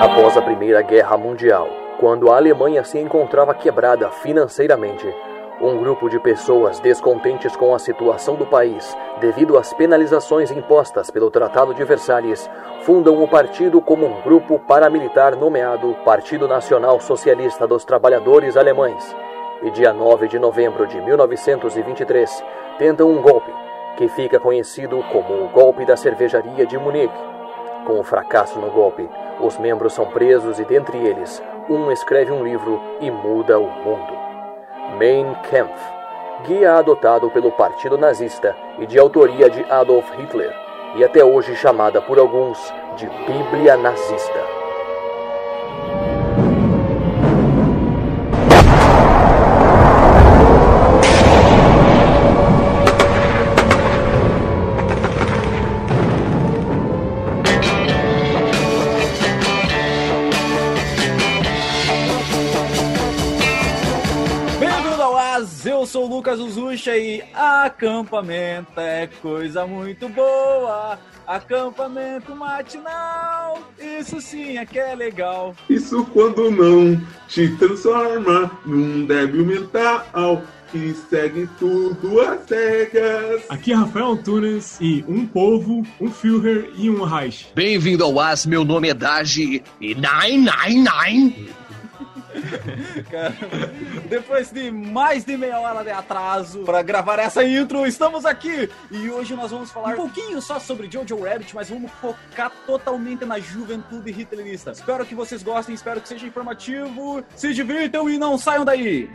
Após a Primeira Guerra Mundial, quando a Alemanha se encontrava quebrada financeiramente, um grupo de pessoas descontentes com a situação do país, devido às penalizações impostas pelo Tratado de Versalhes, fundam o partido como um grupo paramilitar nomeado Partido Nacional Socialista dos Trabalhadores Alemães. E dia 9 de novembro de 1923, tentam um golpe, que fica conhecido como o Golpe da Cervejaria de Munique. Com o fracasso no golpe, os membros são presos e, dentre eles, um escreve um livro e muda o mundo. Mein Kampf, guia adotado pelo Partido Nazista e de autoria de Adolf Hitler, e até hoje chamada por alguns de Bíblia Nazista. Sou o Lucas Uzucha e acampamento é coisa muito boa. Acampamento matinal, isso sim é que é legal. Isso quando não te transforma num débil mental que segue tudo às cegas. Aqui é Rafael Antunes e um povo, um Führer e um Reich. Bem-vindo ao As, meu nome é Daji e Nine Nine Nine. Depois de mais de meia hora de atraso para gravar essa intro, estamos aqui e hoje nós vamos falar um pouquinho só sobre Jojo Rabbit, mas vamos focar totalmente na juventude hitlerista. Espero que vocês gostem, espero que seja informativo, se divirtam e não saiam daí.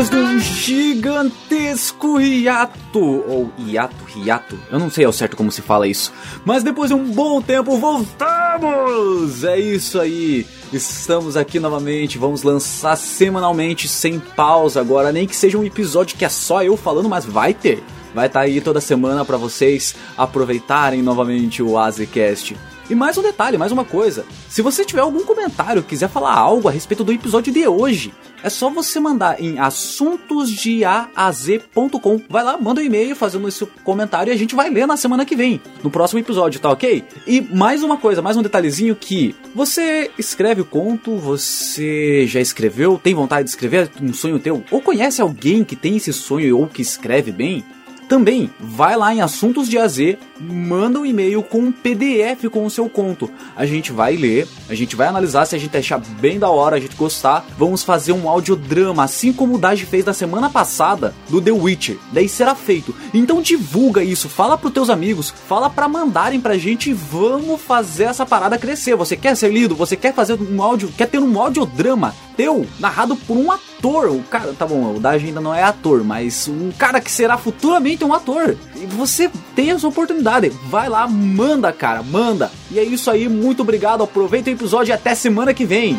Depois de um gigantesco hiato, ou hiato, hiato, eu não sei ao certo como se fala isso, mas depois de um bom tempo voltamos! É isso aí, estamos aqui novamente, vamos lançar semanalmente sem pausa agora, nem que seja um episódio que é só eu falando, mas vai ter. Vai estar tá aí toda semana para vocês aproveitarem novamente o Azecast. E mais um detalhe, mais uma coisa. Se você tiver algum comentário, quiser falar algo a respeito do episódio de hoje, é só você mandar em assuntosdeaaz.com. Vai lá, manda um e-mail fazendo esse comentário e a gente vai ler na semana que vem, no próximo episódio, tá ok? E mais uma coisa, mais um detalhezinho que você escreve o conto, você já escreveu, tem vontade de escrever um sonho teu, ou conhece alguém que tem esse sonho ou que escreve bem? Também vai lá em Assuntos de AZ, manda um e-mail com um PDF com o seu conto. A gente vai ler, a gente vai analisar se a gente achar bem da hora, a gente gostar. Vamos fazer um audiodrama, assim como o Dage fez na semana passada do The Witcher. Daí será feito. Então divulga isso, fala pros teus amigos, fala para mandarem pra gente e vamos fazer essa parada crescer. Você quer ser lido? Você quer fazer um áudio, quer ter um audiodrama teu narrado por um ator? O cara, tá bom, o Dage ainda não é ator, mas um cara que será futuramente um ator. E você tem essa oportunidade. Vai lá, manda, cara, manda. E é isso aí, muito obrigado. Aproveita o episódio e até semana que vem.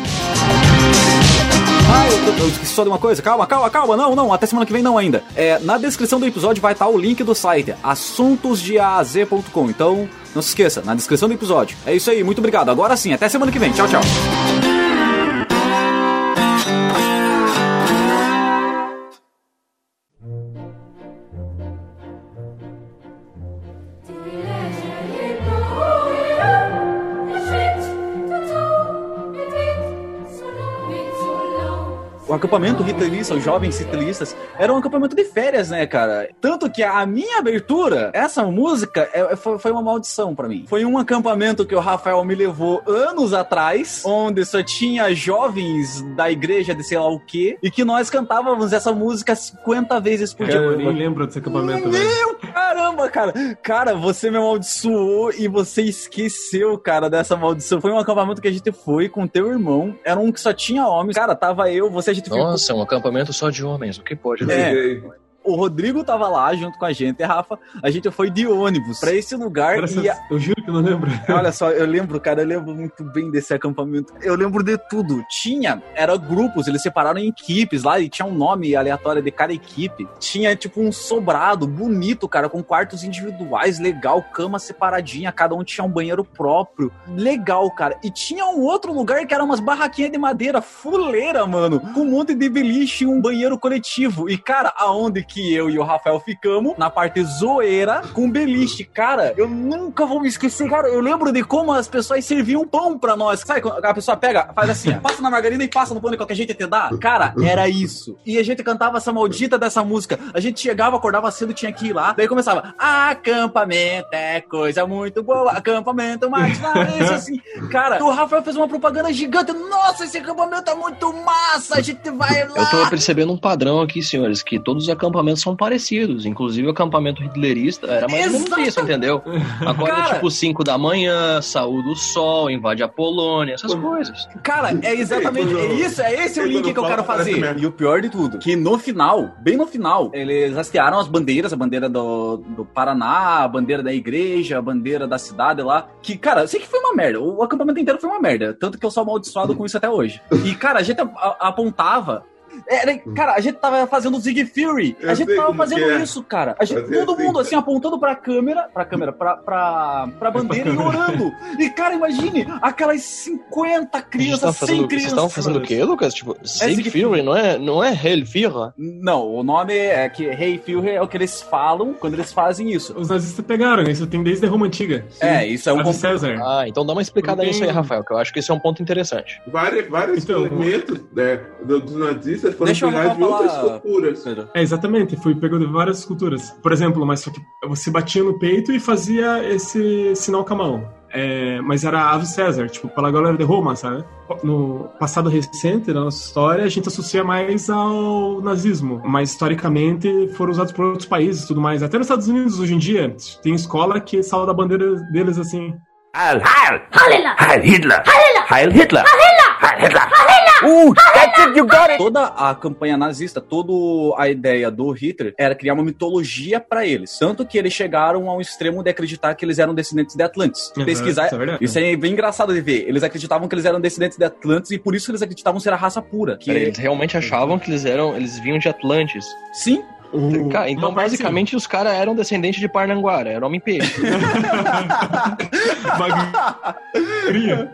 Ah, eu, eu, esqueci só de uma coisa. Calma, calma, calma. Não, não, até semana que vem não ainda. É, na descrição do episódio vai estar o link do site assuntosdeaz.com. Então, não se esqueça, na descrição do episódio. É isso aí, muito obrigado. Agora sim, até semana que vem. Tchau, tchau. O acampamento hitlerista, os jovens hitleristas, era um acampamento de férias, né, cara? Tanto que a minha abertura, essa música, é, é foi, uma maldição para mim. Foi um acampamento que o Rafael me levou anos atrás, onde só tinha jovens da igreja de sei lá o quê, e que nós cantávamos essa música 50 vezes por é, dia. Eu nem lembro desse acampamento, Meu velho. Caramba, cara! Cara, você me amaldiçoou e você esqueceu, cara, dessa maldição. Foi um acampamento que a gente foi com teu irmão, era um que só tinha homens. Cara, tava eu, você, a gente nossa, ficou... um acampamento só de homens, o que pode é. O Rodrigo tava lá junto com a gente, Rafa. A gente foi de ônibus pra esse lugar Graças- a- Eu juro que eu não lembro. Olha só, eu lembro, cara, eu lembro muito bem desse acampamento. Eu lembro de tudo. Tinha, era grupos, eles separaram em equipes lá e tinha um nome aleatório de cada equipe. Tinha, tipo, um sobrado bonito, cara, com quartos individuais, legal, cama separadinha, cada um tinha um banheiro próprio. Legal, cara. E tinha um outro lugar que era umas barraquinhas de madeira, fuleira, mano, com um monte de beliche e um banheiro coletivo. E, cara, aonde que eu e o Rafael ficamos? Na parte zoeira com beliche. Cara, eu nunca vou me esquecer, cara. Eu lembro de como as pessoas serviam pão pra nós. Sabe quando a pessoa pega, faz assim, ó, passa na margarina e passa no pão de qualquer jeito te dá? Cara, era isso. E a gente cantava essa maldita dessa música. A gente chegava, acordava cedo, tinha que ir lá. Daí começava, acampamento é coisa muito boa, acampamento mais isso assim. Cara, o Rafael fez uma propaganda gigante. Nossa, esse acampamento é muito massa, a gente vai lá. Eu tô percebendo um padrão aqui, senhores, que todos os acampamentos são parecidos. Inclusive o acampamento hitlerista era mais ou menos Exato. isso, entendeu? Agora Cara. é tipo 5 da manhã, saúde o sol, invade a Polônia, essas coisas. Cara, é exatamente é isso, é esse o link que eu quero fazer. E o pior de tudo, que no final, bem no final, eles hastearam as bandeiras, a bandeira do, do Paraná, a bandeira da igreja, a bandeira da cidade lá, que, cara, eu sei que foi uma merda, o acampamento inteiro foi uma merda, tanto que eu sou amaldiçoado com isso até hoje. E, cara, a gente apontava... era- cara, a gente tava fazendo Zig Fury. A Eu gente sei tava fazendo é. isso, cara. A gente, todo assim, mundo cara. assim, apontando pra câmera, pra câmera, pra, pra, pra bandeira e orando. E, cara, imagine aquelas 50 crianças, 100 crianças. vocês estavam fazendo o quê, Lucas? Tipo, Zig Zig Fury, não é, não é Hellfire? Não, o nome é que Hey Führer é o que eles falam quando eles fazem isso. Os nazistas pegaram? Isso tem desde a Roma Antiga. É, isso é um con- César. Ah, então dá uma explicada nisso aí, tem- Rafael, que eu acho que esse é um ponto interessante. Vários, vários Então, elementos né, do- dos nazistas foram Deixa pegados de falar- outras culturas. É, exatamente. Fui pegou de várias culturas. Por exemplo, mas só que você batia no peito e fazia esse sinal com a mão. É, mas era Ave César, tipo, pela galera de Roma, sabe? No passado recente da nossa história, a gente associa mais ao nazismo, mas historicamente foram usados por outros países e tudo mais. Até nos Estados Unidos, hoje em dia, tem escola que salva a bandeira deles assim. Heil, Heil! Heil Hitler! Heil Hitler! Heil Hitler! Uh, that's it, you got it! Toda a campanha nazista, toda a ideia do Hitler era criar uma mitologia pra eles. Tanto que eles chegaram ao extremo de acreditar que eles eram descendentes de Atlantes. Uhum, Pesquisar. isso é. Isso é bem engraçado de ver. Eles acreditavam que eles eram descendentes de Atlantes e por isso eles acreditavam ser a raça pura. Que... Peraí, Eles realmente achavam que eles eram, eles vinham de Atlantes. Sim, O- Cara, então basicamente os caras eram descendentes de Parnanguara, era homem-peixe. sim. Bagulho.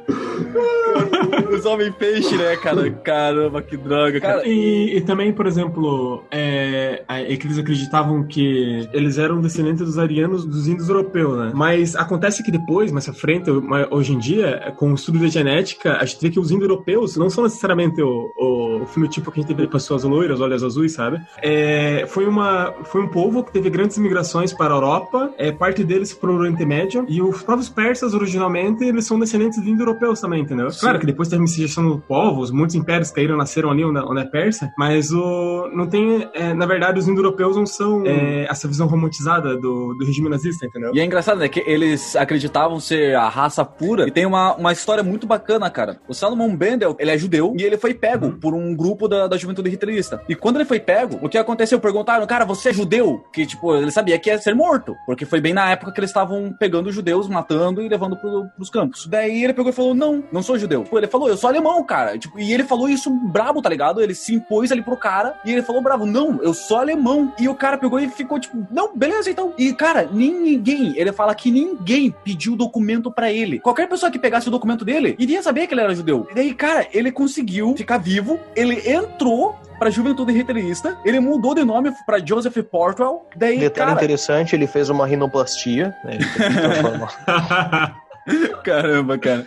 os homens peixe, né, cara? Caramba, que droga, cara. E, e também, por exemplo, é, é que eles acreditavam que eles eram descendentes dos arianos dos índios europeus, né? Mas acontece que depois, mais à frente, hoje em dia, com o estudo da genética, a gente vê que os índio-europeus não são necessariamente o, o, o fenotipo que a gente vê pessoas loiras, olhos azuis, sabe? É, foi, uma, foi um povo que teve grandes migrações para a Europa, é, parte deles para o Oriente Médio, e os próprios persas, originalmente, eles são descendentes de índio-europeus também, entendeu? Claro que depois teve miscigenação de povos, muitos impérios caíram, nasceram ali onde, onde é Pérsia, mas o, não tem, é, na verdade, os indo-europeus não são é, essa visão romantizada do, do regime nazista, entendeu? E é engraçado, né? Que eles acreditavam ser a raça pura. E tem uma, uma história muito bacana, cara. O Salomon Bendel, ele é judeu e ele foi pego por um grupo da, da juventude hitlerista. E quando ele foi pego, o que aconteceu? Cara, você é judeu? Que, tipo, ele sabia que ia ser morto. Porque foi bem na época que eles estavam pegando judeus, matando e levando pro, pros campos. Daí ele pegou e falou, não, não sou judeu. Ele falou, eu sou alemão, cara. Tipo, e ele falou isso brabo, tá ligado? Ele se impôs ali pro cara e ele falou bravo, não, eu sou alemão. E o cara pegou e ficou tipo, não, beleza, então. E, cara, ninguém, ele fala que ninguém pediu documento pra ele. Qualquer pessoa que pegasse o documento dele iria saber que ele era judeu. E daí, cara, ele conseguiu ficar vivo, ele entrou pra juventude hitlerista, ele mudou de nome pra Joseph Portwell. Daí, Detalhe cara, interessante, ele fez uma rinoplastia, né? Caramba, cara.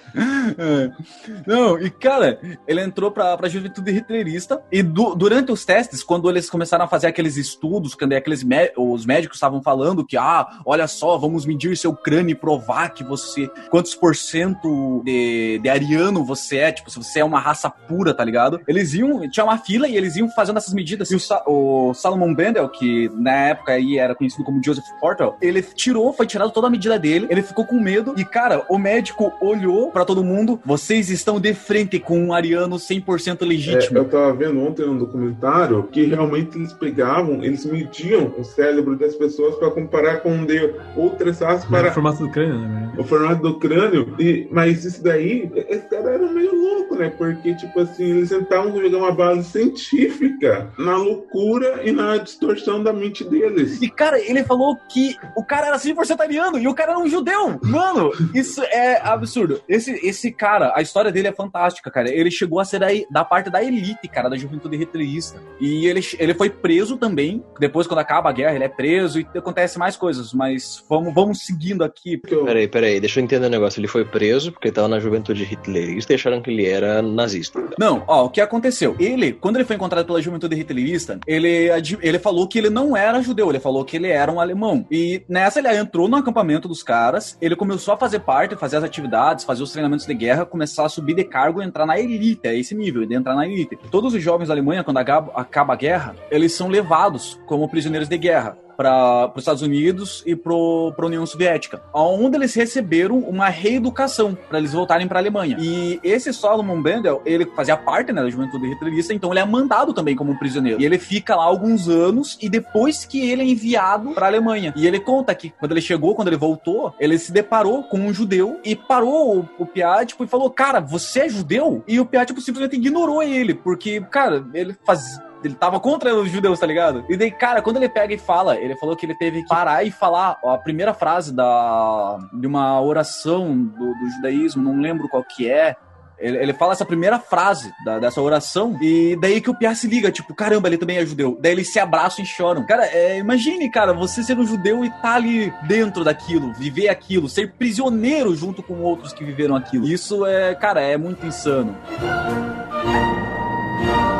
É. Não, e cara, ele entrou pra, pra juventude hitlerista e du- durante os testes, quando eles começaram a fazer aqueles estudos, quando aqueles mé- os médicos estavam falando que, ah, olha só, vamos medir seu crânio e provar que você, quantos por cento de, de ariano você é, tipo, se você é uma raça pura, tá ligado? Eles iam, tinha uma fila e eles iam fazendo essas medidas. E o, Sa- o Salomon Bendel, que na época aí era conhecido como Joseph Portal, ele tirou, foi tirado toda a medida dele, ele ficou com medo e, cara, o médico olhou pra todo mundo, vocês estão de frente com um ariano 100% É, legítimo. eu tava vendo ontem um documentário que realmente eles pegavam, eles mediam o cérebro das pessoas para comparar com o de outras raças Para... para o formato do crânio, né? o formato do crânio. E, mas isso daí, esse cara era meio louco, né? Porque, tipo assim, eles tentavam jogar uma base científica na loucura e na distorção da mente deles. E, cara, ele falou que o cara era 100% ariano e o cara era um judeu. Mano, isso é absurdo. Esse, esse cara, a história dele é fantástica, cara. Ele chegou a ser aí da parte da elite, cara, da juventude hitlerista. E ele, ele foi preso também. Depois, quando acaba a guerra, ele é preso e acontece mais coisas. Mas vamos, vamos seguindo aqui. Que eu- Peraí, peraí, deixa eu entender o negócio. Ele foi preso porque tava na juventude hitlerista e acharam que ele era nazista. Não, ó, o que aconteceu? Ele, quando ele foi encontrado pela juventude hitlerista, ele, ele falou que ele não era judeu, ele falou que ele era um alemão. E nessa ele entrou no acampamento dos caras, ele começou a fazer parte, fazer as atividades, fazer os treinamentos de guerra, começar a subir de cargo e entrar na elite, é esse nível, de entrar na elite. Todos os jovens da Alemanha, quando acaba, a guerra, eles são levados como prisioneiros de guerra para os Estados Unidos e para a União Soviética, onde eles receberam uma reeducação para eles voltarem para a Alemanha. E esse Solomon Bendel, ele fazia parte né, da juventude hitlerista, então ele é mandado também como prisioneiro. E ele fica lá alguns anos e depois que ele é enviado para a Alemanha. E ele conta que quando ele chegou, quando ele voltou, ele se deparou com um judeu e parou o, o Piá, tipo, e falou: Cara, você é judeu? E o Piá, tipo, simplesmente ignorou ele, porque, cara, ele faz ele tava contra os judeus, tá ligado? E daí, cara, quando ele pega e fala, ele falou que ele teve que parar e falar a primeira frase da, de uma oração do, do judaísmo, não lembro qual que é. Ele, fala essa primeira frase da- dessa oração, e daí que o Pia se liga, tipo, caramba, ele também é judeu. Daí eles se abraçam e choram. Cara, é, imagine, cara, você ser um judeu e tá ali dentro daquilo, viver aquilo, ser prisioneiro junto com outros que viveram aquilo. Isso é, cara, é muito insano. nos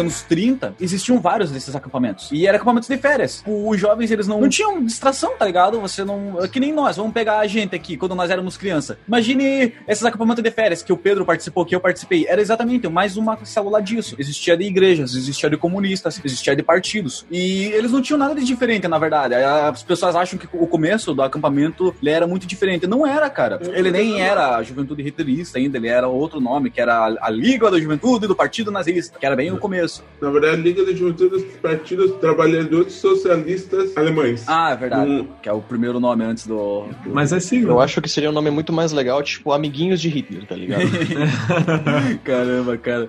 anos 30, existiam vários desses acampamentos. E eram acampamentos de férias. Os jovens, eles não, não tinham distração, tá ligado? Você não. é Que nem nós, vamos pegar a gente aqui, quando nós éramos criança. Imagine esses acampamentos de férias que o Pedro participou, que eu participei. Era exatamente mais uma célula disso. Existia de igrejas, existia de comunistas, existia de partidos. E eles não tinham nada de diferente, na verdade. As pessoas acham que o começo do acampamento ele era muito diferente. Não era, cara. Ele nem era a juventude hitlerista ainda, ele era outro nome, que era a- a Liga da Juventude do Partido Nazista, que era bem o começo. Na verdade, Liga da Juventude dos Partidos Trabalhadores Socialistas Alemães. Ah, é verdade. Hum. Que é o primeiro nome antes do. Mas é sigla. Eu acho que seria um nome muito mais legal, tipo Amiguinhos de Hitler, tá ligado? Caramba, cara.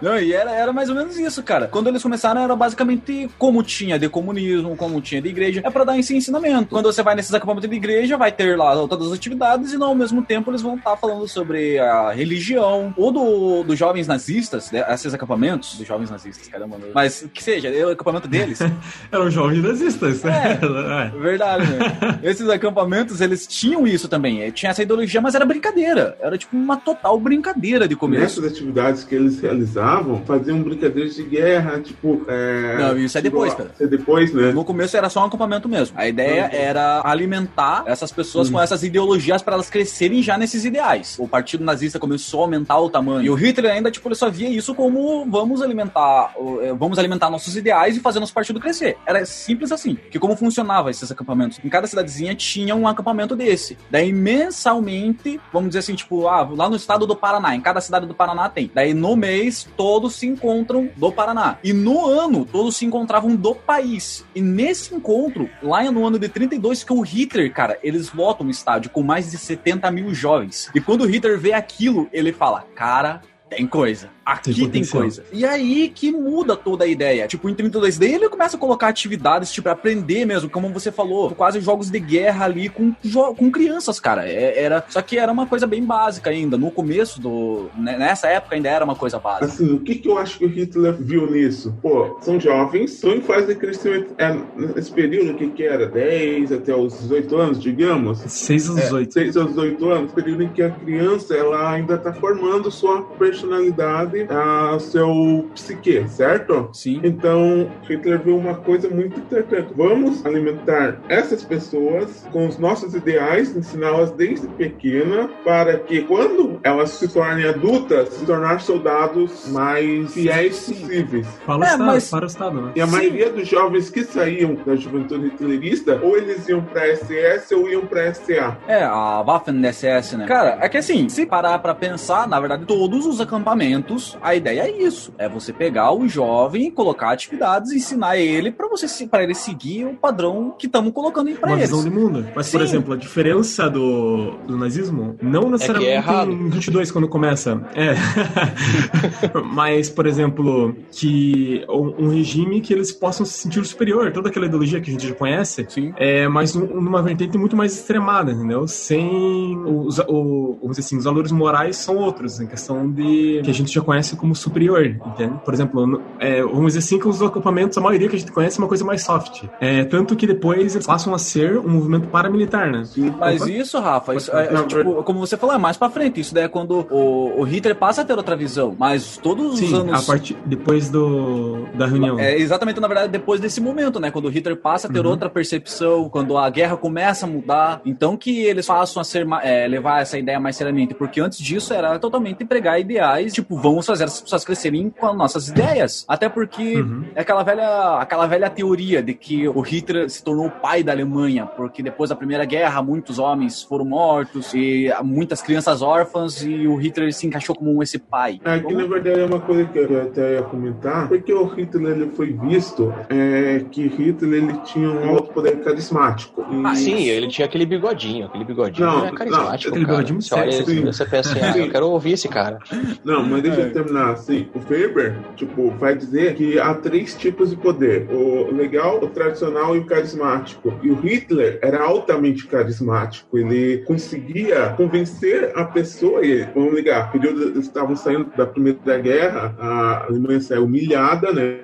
Não, e era, era mais ou menos isso, cara. Quando eles começaram, era basicamente como tinha de comunismo, como tinha de igreja. É pra dar esse ensinamento. Quando você vai nesses acampamentos de igreja, vai ter lá todas as atividades e, ao mesmo tempo, eles vão estar falando sobre a religião. Ou do, dos jovens nazistas, né, esses acampamentos, dos jovens nazistas, caramba. meu. Mas que seja, é o acampamento deles. Eram jovens nazistas. É. É. Verdade, né? Esses acampamentos, eles tinham isso também. eh, Tinha essa ideologia, mas era brincadeira. Era tipo uma total brincadeira de começo. Nessas atividades que eles realizavam, faziam brincadeiras de guerra, tipo. É, Não, isso é tipo, depois, cara. Isso é depois, né? No começo era só um acampamento mesmo. A ideia Uhum. era alimentar essas pessoas com essas ideologias para elas crescerem já nesses ideais. O partido nazista começou a aumentar o tamanho. E o Hitler ainda, tipo, ele só via isso como vamos alimentar, o- eh, vamos alimentar nossos ideais e fazer nosso partido crescer. Era simples assim. Que como funcionava esses acampamentos? Em cada cidadezinha tinha um acampamento desse. Daí mensalmente, vamos dizer assim, tipo, ah, lá no estado do Paraná, em cada cidade do Paraná tem. Daí no mês todos se encontram do Paraná. E no ano todos se encontravam do país. E nesse encontro, lá no ano de 32, que o Hitler, cara, eles lotam o estádio com mais de 70 mil jovens. E quando o Hitler vê aquilo, ele fala: Cara, tem coisa. Aqui Tem tem, coisa. E aí que muda toda a ideia. Tipo, em 32 daí ele começa a colocar atividades, tipo, aprender mesmo, como você falou, quase jogos de guerra ali com, com crianças, cara. É- era, só que era uma coisa bem básica ainda. No começo do. né, Nessa época ainda era uma coisa básica. Assim, o que, que eu acho que o Hitler viu nisso? Pô, são jovens, estão em fase de crescimento. É, nesse período, o que, que era? 10 até os 18 anos, digamos? 6 aos 18. 6 aos 18 anos, período em que a criança ela ainda está formando sua personalidade sociedade a seu psique, certo? Sim. Então, Hitler viu uma coisa muito interessante. Vamos alimentar essas pessoas com os nossos ideais, ensiná-las desde pequena, para que quando elas se tornem adultas, se tornar soldados mais fiéis possíveis. Para o É, Estado, mas- para o Estado, né? E a Sim. maioria dos jovens que saíam da juventude hitlerista, ou eles iam pra SS ou iam pra SA. É, a Waffen-SS, né? Cara, é que assim, se parar pra pensar, na verdade, todos os acampamentos, a ideia é isso. É você pegar o jovem, colocar atividades, ensinar ele pra você se- pra ele seguir o padrão que estamos colocando aí pra Uma eles. visão de mundo. Mas, por Sim. exemplo, a diferença do, do nazismo, não necessariamente é errado. em 22, quando começa. É. Mas, por exemplo, que um, regime que eles possam se sentir superior, toda aquela ideologia que a gente já conhece, Sim. é, mas um- numa vertente muito mais extremada, entendeu? Sem os, o, vamos dizer assim, os valores morais são outros, em questão de que a gente já conhece como superior, entende? Por exemplo, é, vamos dizer assim que os acampamentos, a maioria que a gente conhece é uma coisa mais soft. É, tanto que depois eles passam a ser um movimento paramilitar, né? Mas Opa. isso, Rafa, isso é, Não, tipo, como você falou, é mais pra frente. Isso daí é quando o, o Hitler passa a ter outra visão. Mas todos os Sim, anos. a partir depois do da reunião. É exatamente, na verdade, depois desse momento, né? Quando o Hitler passa a ter Uhum. outra percepção, quando a guerra começa a mudar. Então que eles passam a ser é, levar essa ideia mais seriamente. Porque antes disso era totalmente pregar ideais, tipo, vamos fazer as pessoas crescerem com as nossas ideias. Até porque Uhum. é aquela velha, aquela velha teoria de que o Hitler se tornou o pai da Alemanha, porque depois da Primeira Guerra muitos homens foram mortos e muitas crianças órfãs e o Hitler se encaixou como esse pai. É que na verdade é uma coisa que eu até ia comentar, porque o Hitler ele foi visto é, que Hitler ele tinha um alto poder carismático. E- Ah, sim, ele tinha aquele bigodinho. Aquele bigodinho Não, é carismático, aquele cara. bigodinho Você olha você pensa assim, ah, eu quero ouvir esse cara. Não, mas deixa É. eu terminar assim. O Faber, tipo, vai dizer que há três tipos de poder: o legal, o tradicional e o carismático. E o Hitler era altamente carismático. Ele conseguia convencer a pessoa. E, vamos ligar, período estavam saindo da Primeira Guerra, a Alemanha saiu humilhada, né?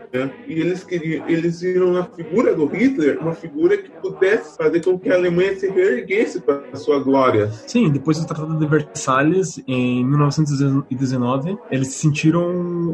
E eles queriam, eles viram na figura do Hitler uma figura que pudesse fazer com que a Alemanha se reerguesse para a sua glória. Sim, depois do Tratado de Versalhes, em 1919, eles se sentiram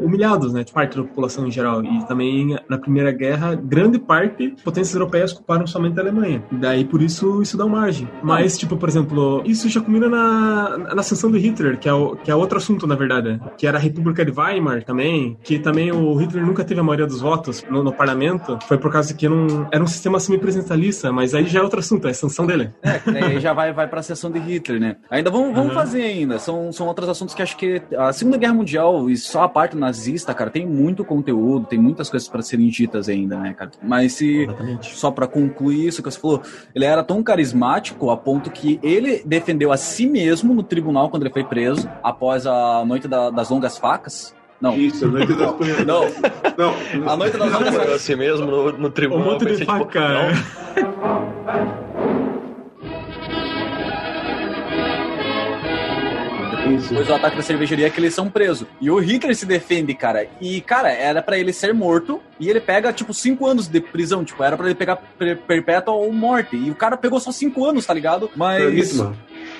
humilhados, né, de parte da população em geral. E também na Primeira Guerra, grande parte potências europeias culparam somente a Alemanha. Daí por isso isso dá margem. Mas, tipo, por exemplo, isso já culmina na, na ascensão de Hitler, que é, o, que é outro assunto, na verdade, que era a República de Weimar também, que também o Hitler nunca teve a maioria dos votos no, no parlamento, foi por causa que não, era um sistema semipresidencialista, mas aí já é outro assunto, é a ascensão dele. É, daí já vai, vai pra sessão de Hitler, né? Ainda vamos, vamos Uhum. fazer ainda. São, são outros assuntos que acho que a Segunda Guerra Mundial e só a parte nazista, cara, tem muito conteúdo, tem muitas coisas pra serem ditas ainda, né, cara? Mas se Exatamente. só pra concluir isso que você falou, ele era tão carismático a ponto que ele defendeu a si mesmo no tribunal quando ele foi preso, após a noite da- das longas facas. Não. Isso, a noite das Panhas. Não, Não, a noite das longas facas. assim mesmo no, no Um tribunal. monte eu de pensei, tipo, faca. não, isso. Depois do ataque da cervejaria que eles são presos. E o Hitler se defende, cara. E, cara, era pra ele ser morto. E ele pega, tipo, cinco anos de prisão. Tipo, era pra ele pegar per perpétua ou morte. E o cara pegou só cinco anos, tá ligado? Mas.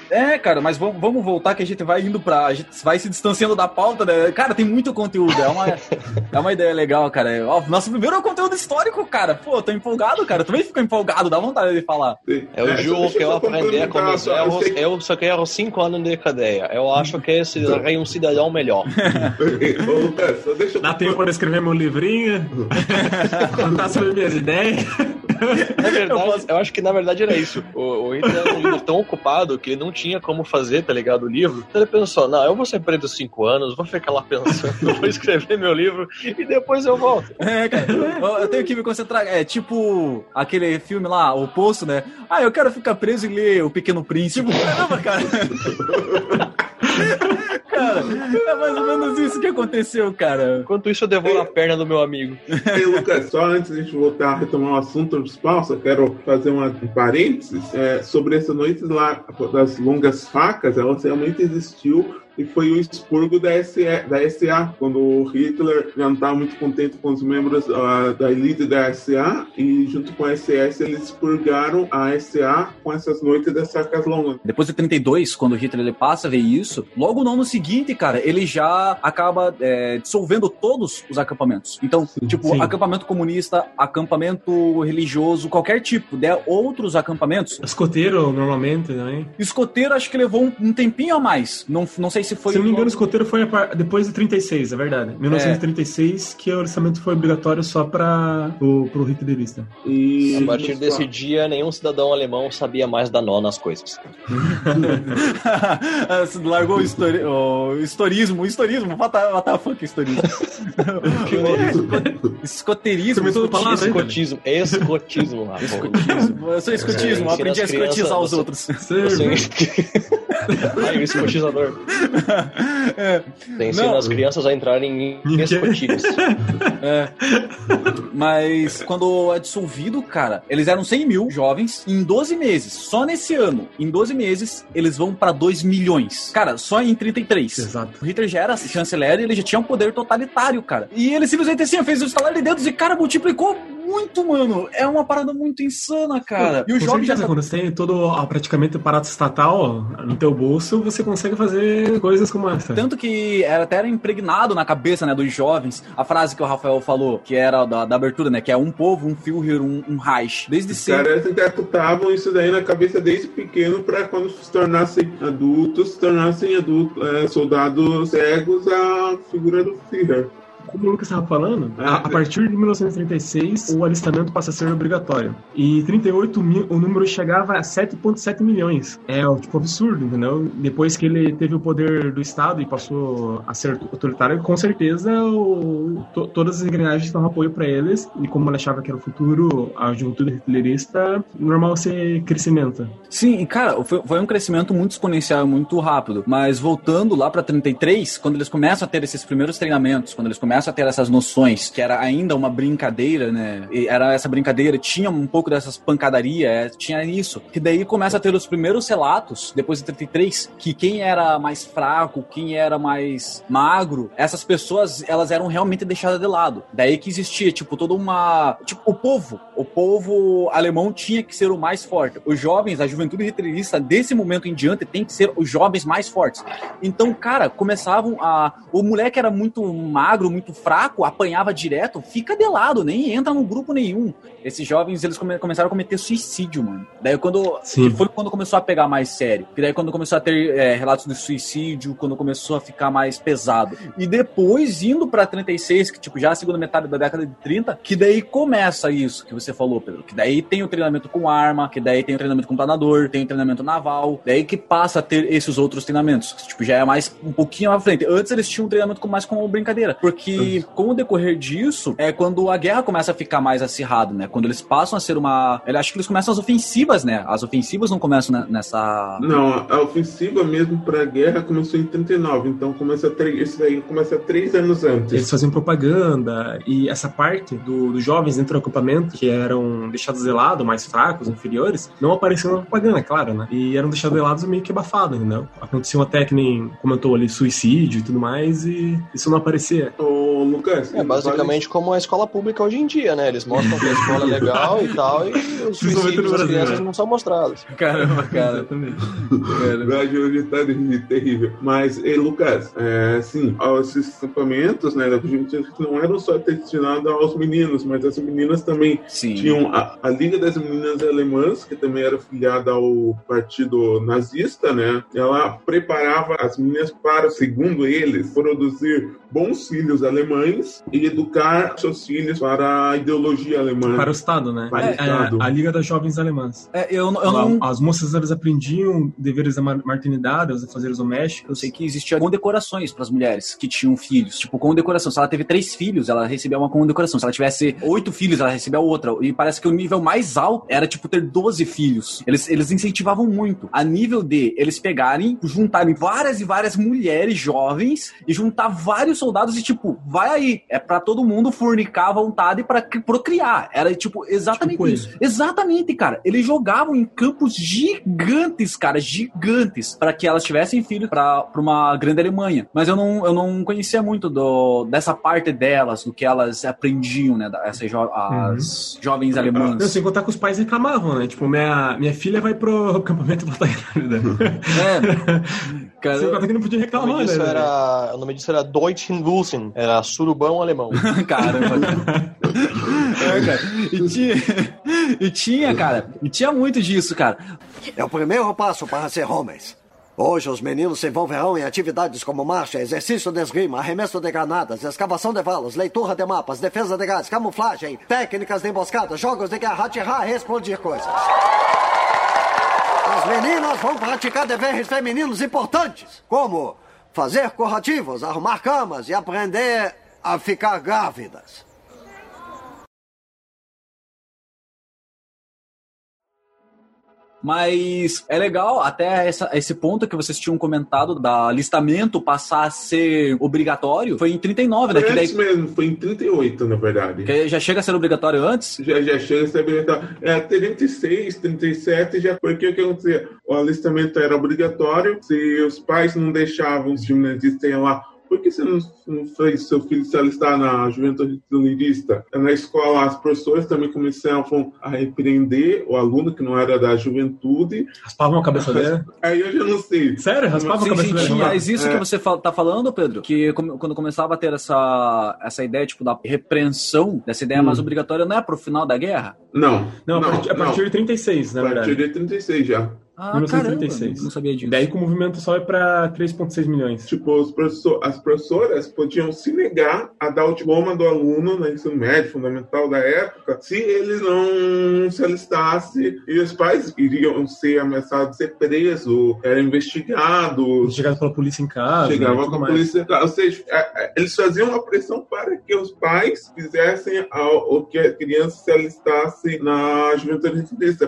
É, cara, mas vamos, vamos voltar que a gente vai indo pra. A gente vai se distanciando da pauta, né? Cara, tem muito conteúdo. É uma, é uma ideia legal, cara. Ó, nosso primeiro é o conteúdo histórico, cara. Pô, tô empolgado, cara. Também fico empolgado, dá vontade de falar. Eu É, juro deixa que eu só aprendi a complementar, comer só, eu erros. só quero cinco anos de cadeia. Eu acho que serei um cidadão melhor. Ô, Lucas, deixa eu Dá tempo para escrever meu livrinho, contar sobre minhas ideias. Na verdade, eu, acho que na verdade era isso. O, o Hitler era um livro tão ocupado que ele não tinha como fazer, tá ligado? O livro. Então ele pensou: não, eu vou ser preso cinco anos, vou ficar lá pensando, vou escrever meu livro e depois eu volto. É, cara, eu, eu tenho que me concentrar. É tipo aquele filme lá, O Poço, né? Ah, eu quero ficar preso e ler O Pequeno Príncipe. Caramba, cara. cara, é mais ou menos isso que aconteceu, cara. Enquanto isso, eu devoro a perna do meu amigo. Ei, Lucas, só antes de a gente voltar a retomar o assunto principal, só quero fazer uma, um parênteses é, sobre essa noite lá das longas facas. Ela realmente existiu e foi o expurgo da, SE, da SA, quando o Hitler já não estava muito contente com os membros uh, da elite da SA, e junto com a SS eles expurgaram a SA com essas noites das sacas longas. Depois de 32, quando o Hitler ele passa a ver isso, logo no ano seguinte, cara, ele já acaba é, dissolvendo todos os acampamentos. Então, Sim, tipo, sim. acampamento comunista, acampamento religioso, qualquer tipo, de outros acampamentos. Escoteiro, normalmente, também. Escoteiro, acho que levou um, um tempinho a mais. Não, não sei se foi. Se não me engano, o escoteiro foi par- depois de 36, é verdade. 1936, que o orçamento foi obrigatório só para o pro hitlerista. E A partir desse dia, nenhum cidadão alemão sabia mais dar nó nas coisas. Largou o, histori o historismo, o historismo, what the, fuck, historismo. Escoteirismo, escotismo. palavra, hein? Escotismo, escotismo, rapaz. Escotismo. Eu sou escotismo, Você aprendi a crianças, escotizar os você- outros. Você... Ai, o escotizador. É, Você ensina Não. as crianças a entrarem em escotilhos. é. Mas quando é dissolvido, cara, eles eram 100 mil jovens em 12 meses. Só nesse ano, em 12 meses, eles vão pra 2 milhões. Cara, só em 33. Exato. O Hitler já era chanceler e ele já tinha um poder totalitário, cara. E ele simplesmente assim, fez o estalar de dedos e, cara, multiplicou muito, mano. É uma parada muito insana, cara. E o jovem já tá... quando você tem todo praticamente aparato estatal no teu bolso, você consegue fazer coisas como essa. Tanto que era, até era impregnado na cabeça, né, dos jovens, a frase que o Rafael falou, que era da, da abertura, né, que é um povo, um Führer, um, um Reich. Desde Os sempre. caras interpretavam isso daí na cabeça desde pequeno para quando se tornassem adultos, se tornassem adultos, é, soldados cegos à figura do Führer. Como o Lucas estava falando, a, a partir de 1936 o alistamento passa a ser obrigatório. E em 38 mil, o número chegava a 7,7 milhões. É tipo absurdo, entendeu? Depois que ele teve o poder do Estado e passou a ser autoritário, com certeza o, to- todas as engrenagens dão apoio para eles. E como ele achava que era o futuro, a juventude hitlerista, normal ser crescimento. Sim, e cara, foi, foi um crescimento muito exponencial, muito rápido. Mas voltando lá pra 33, quando eles começam a ter esses primeiros treinamentos, quando eles começam a ter essas noções, que era ainda uma brincadeira, né? E era essa brincadeira, tinha um pouco dessas pancadaria, é, tinha isso. Que daí começa a ter os primeiros relatos, depois de 33, que quem era mais fraco, quem era mais magro, essas pessoas, elas eram realmente deixadas de lado. Daí que existia, tipo, toda uma. Tipo, o povo. O povo alemão tinha que ser o mais forte. Os jovens, a juventude hitlerista, desse momento em diante, tem que ser os jovens mais fortes. Então, cara, começavam a. O moleque era muito magro, muito fraco, apanhava direto, fica de lado, nem entra no grupo nenhum. Esses jovens, eles come- começaram a cometer suicídio, mano. Daí quando. Sim. foi quando começou a pegar mais sério. Que daí quando começou a ter é, relatos de suicídio, quando começou a ficar mais pesado. E depois, indo pra 36, que tipo, já a segunda metade da década de 30, que daí começa isso que você falou, Pedro. Que daí tem o treinamento com arma, que daí tem o treinamento com planador, tem o treinamento naval, daí que passa a ter esses outros treinamentos. Que, tipo, já é mais um pouquinho à frente. Antes eles tinham um treinamento com mais como brincadeira. Porque com o decorrer disso, é quando a guerra começa a ficar mais acirrada, né? Quando eles passam a ser uma. Eu acho que eles começam as ofensivas, né? As ofensivas não começam ne- nessa. Não, a ofensiva mesmo para a guerra começou em 39, então começa três, isso aí começa três anos antes. Eles faziam propaganda e essa parte do- dos jovens dentro do acampamento, que eram deixados de lado, mais fracos, inferiores, não apareciam na propaganda, é claro, né? E eram deixados de lado meio que abafados, entendeu? Aconteciam até que nem comentou ali suicídio e tudo mais, e isso não aparecia. Ô, Lucas, É basicamente como a escola pública hoje em dia, né? Eles mostram que a escola é legal e tal, e os suicídios das crianças né? não são mostrados. Caramba, cara. O Brasil hoje tá terrível. Mas, e, Lucas, é, sim, esses acampamentos, né, da juventude não eram só destinados aos meninos, mas as meninas também Sim. tinham a, a Liga das Meninas Alemãs, que também era filiada ao partido nazista, né? Ela preparava as meninas para, segundo eles, produzir bons filhos alemães e educar seus filhos para a ideologia alemã. Para o Estado, né? Para o É, Estado. a Liga das Jovens Alemãs. É, eu, não- eu não. As moças elas aprendiam deveres da ma- maternidade, os afazeres Eu domésticos. sei que existia condecorações para as mulheres que tinham filhos. Tipo, condecoração. Se ela teve três filhos, ela recebia uma condecoração. Se ela tivesse oito filhos, ela recebia outra. E parece que o nível mais alto era, tipo, ter 12 filhos. Eles, eles incentivavam muito. A nível de eles pegarem, juntarem várias e várias mulheres jovens e juntar vários soldados e, tipo, vai aí. É pra todo mundo fornicar à vontade pra cri- procriar. Era, tipo, exatamente Tipo isso. Exatamente, cara. Eles jogavam em campos gigantes, cara, gigantes, pra que elas tivessem filhos pra, pra uma grande Alemanha. Mas eu não, eu não conhecia muito do, dessa parte delas, do que elas aprendiam, né? Essas jo- as jovens Não, alemãs. sem contar que os pais reclamavam, né? Tipo, minha, minha filha vai pro acampamento e voltar grávida. É. Cara, Sem contar que não podia O reclamar, nome, disso né? era, o nome disso era Deutschenwusen, era surubão alemão. Caramba. É, cara. E tinha, e tinha, cara, e tinha muito disso, cara. É o primeiro passo para ser homens. Hoje os meninos se envolverão em atividades como marcha, exercício de esgrima, arremesso de granadas, escavação de valos, leitura de mapas, defesa de gás, camuflagem, técnicas de emboscada, jogos de guerra, atirar e explodir coisas. As meninas vão praticar deveres femininos importantes, como fazer corrativos, arrumar camas e aprender a ficar grávidas. Mas é legal até essa- esse ponto que vocês tinham comentado da alistamento passar a ser obrigatório. Foi em 39, né? Foi Que, daí, antes mesmo, foi em 38, na verdade. que já chega a ser obrigatório antes. Já, já chega a ser obrigatório. É, 36, 37 já foi o que acontecia. O alistamento era obrigatório. Se os pais não deixavam os gimnasistas lá, por que você não, não fez seu filho se alistar na juventude unidista? Na escola, as professoras também começavam a repreender o aluno que não era da juventude. Raspavam a cabeça dela. Aí eu já não sei. Sério? Raspavam a cabeça dela. Mas isso É. que você fal- tá falando, Pedro, que quando começava a ter essa, essa ideia, tipo, da repreensão, dessa ideia mais obrigatória, não é pro final da guerra? Não. Não, a não, partir, a partir de 36, na A partir verdade. de 36 já. Ah, 1936. caramba, não sabia disso. Daí que o movimento sobe pra 3,6 milhões. Tipo, os professor, as professoras podiam se negar a dar o diploma do aluno no ensino médio, fundamental da época, se ele não se alistasse e os pais iriam ser ameaçados de ser presos, eram investigados, Chegado pela polícia em casa. chegava tudo com a mais. polícia. Ou seja, é, é, eles faziam uma pressão para que os pais fizessem ao- o que a criança se alistasse na juventude